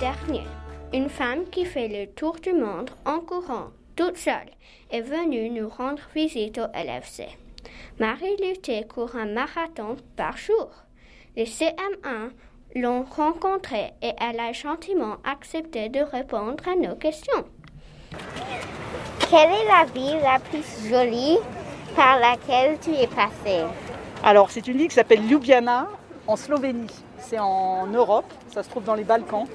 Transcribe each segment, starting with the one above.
dernier, une femme qui fait le tour du monde en courant toute seule est venue nous rendre visite au LFC. Marie Luté court un marathon par jour. Les CM1 l'ont rencontrée et elle a gentiment accepté de répondre à nos questions. Quelle est la ville la plus jolie par laquelle tu es passé? Alors, c'est une ville qui s'appelle Ljubljana en Slovénie. C'est en Europe, ça se trouve dans les Balkans.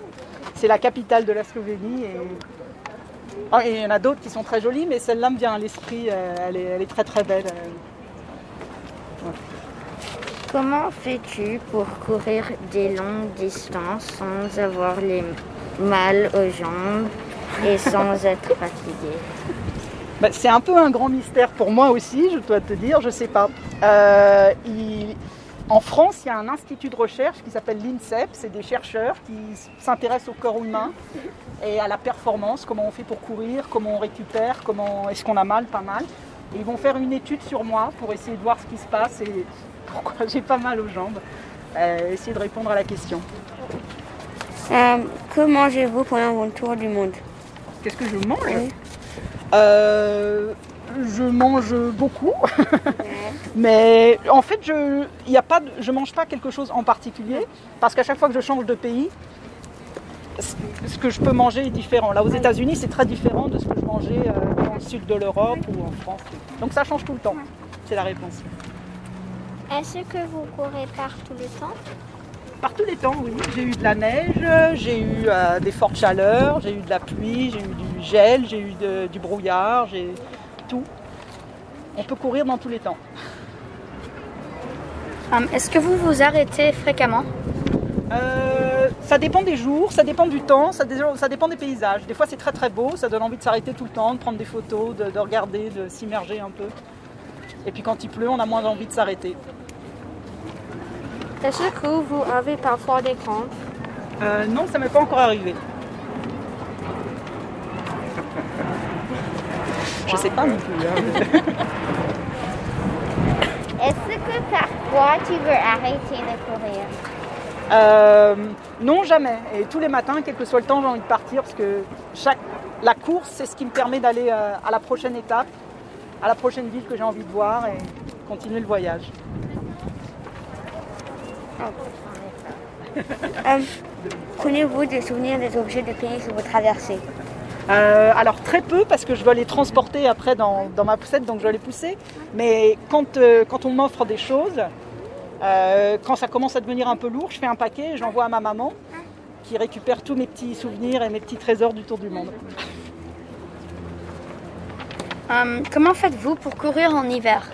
C'est la capitale de la Slovénie. Et... Ah, il y en a d'autres qui sont très jolies, mais celle-là me vient à l'esprit. euh, Elle est, elle est très très belle. euh. Comment fais-tu pour courir des longues distances sans avoir les mal aux jambes et sans être fatigué? Bah, c'est un peu un grand mystère pour moi aussi, je dois te dire, je sais pas. Euh, il- En France, il y a un institut de recherche qui s'appelle l'INSEP, c'est des chercheurs qui s'intéressent au corps humain et à la performance, comment on fait pour courir, comment on récupère, comment est-ce qu'on a mal, pas mal. Et ils vont faire une étude sur moi pour essayer de voir ce qui se passe et pourquoi j'ai pas mal aux jambes. Euh, essayer de répondre à la question. Euh, Que mangez-vous pendant votre tour du monde? Qu'est-ce que je mange? Euh, Je mange beaucoup, mais en fait, je il y a pas, de- je mange pas quelque chose en particulier parce qu'à chaque fois que je change de pays, ce que je peux manger est différent. Là, aux États-Unis, c'est très différent de ce que je mangeais euh, dans le sud de l'Europe ou en France. Donc ça change tout le temps. C'est la réponse. Est-ce que vous courez par tout le temps? Par tous les temps, oui. J'ai eu de la neige, j'ai eu euh, des fortes chaleurs, j'ai eu de la pluie, j'ai eu du gel, j'ai eu de- du brouillard, j'ai tout. On peut courir dans tous les temps. Hum, Est-ce que vous vous arrêtez fréquemment? Euh, ça dépend des jours, ça dépend du temps, ça, dé- ça dépend des paysages. Des fois c'est très très beau, ça donne envie de s'arrêter tout le temps, de prendre des photos, de, de regarder, de s'immerger un peu. Et puis quand il pleut, on a moins envie de s'arrêter. Est-ce que vous avez parfois des crampes? Euh, non, ça m'est pas encore arrivé. Je sais pas non plus. hein. Est-ce que parfois tu veux arrêter de courir? Euh, non, jamais. Et tous les matins, quel que soit le temps, j'ai envie de partir parce que chaque, la course, c'est ce qui me permet d'aller euh, à la prochaine étape, à la prochaine ville que j'ai envie de voir et continuer le voyage. Prenez-vous des souvenirs des objets de pays que vous traversez Euh, alors très peu parce que je dois les transporter après dans, dans ma poussette, donc je dois les pousser. Mais quand, euh, quand on m'offre des choses, euh, quand ça commence à devenir un peu lourd, je fais un paquet et j'envoie à ma maman qui récupère tous mes petits souvenirs et mes petits trésors du tour du monde. Hum, Comment faites-vous pour courir en hiver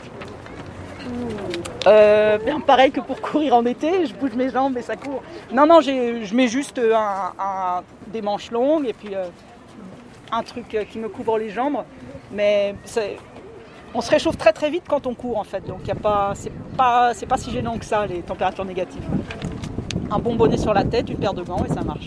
Euh, bien pareil que pour courir en été, je bouge mes jambes et ça court. Non, non, je mets juste un- un- des manches longues et puis euh, un truc euh, qui me couvre les jambes. Mais on se réchauffe très très vite quand on court en fait, donc y a pas, c'est pas, c'est pas si gênant que ça les températures négatives. Un bon bonnet sur la tête, une paire de gants et ça marche.